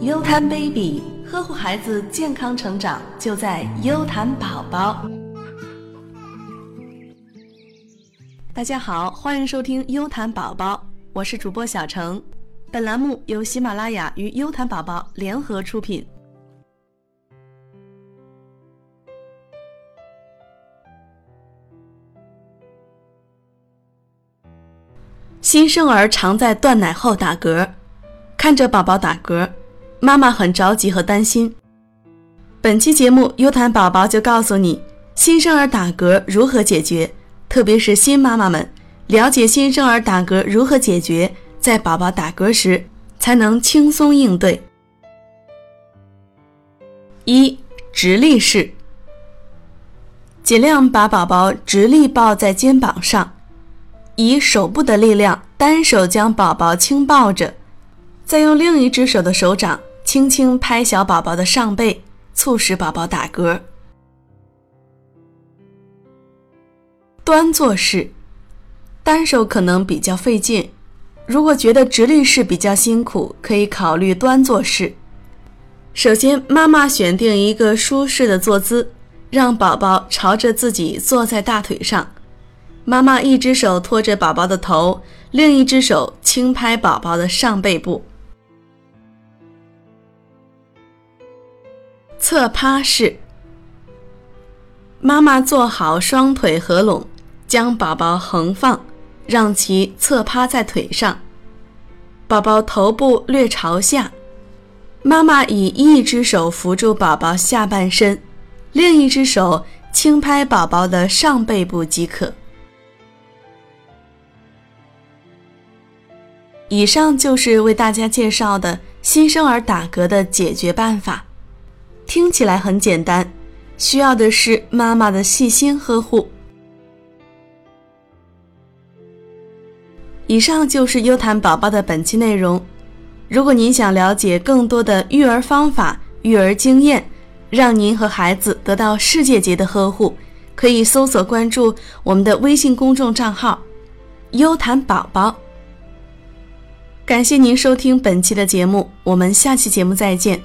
优谈 baby，呵护孩子健康成长就在优谈宝宝。大家好，欢迎收听优谈宝宝，我是主播小程。本栏目由喜马拉雅与优谈宝宝联合出品。新生儿常在断奶后打嗝，看着宝宝打嗝，妈妈很着急和担心。本期节目优谈宝宝就告诉你，新生儿打嗝如何解决，特别是新妈妈们了解新生儿打嗝如何解决，在宝宝打嗝时才能轻松应对。一、直立式，尽量把宝宝直立抱在肩膀上。以手部的力量，单手将宝宝轻抱着，再用另一只手的手掌轻轻拍小宝宝的上背，促使宝宝打嗝。端坐式，单手可能比较费劲，如果觉得直立式比较辛苦，可以考虑端坐式。首先，妈妈选定一个舒适的坐姿，让宝宝朝着自己坐在大腿上。妈妈一只手托着宝宝的头，另一只手轻拍宝宝的上背部。侧趴式，妈妈做好双腿合拢，将宝宝横放，让其侧趴在腿上，宝宝头部略朝下，妈妈以一只手扶住宝宝下半身，另一只手轻拍宝宝的上背部即可。以上就是为大家介绍的新生儿打嗝的解决办法，听起来很简单，需要的是妈妈的细心呵护。以上就是优谈宝宝的本期内容。如果您想了解更多的育儿方法、育儿经验，让您和孩子得到世界级的呵护，可以搜索关注我们的微信公众账号“优谈宝宝”。感谢您收听本期的节目，我们下期节目再见。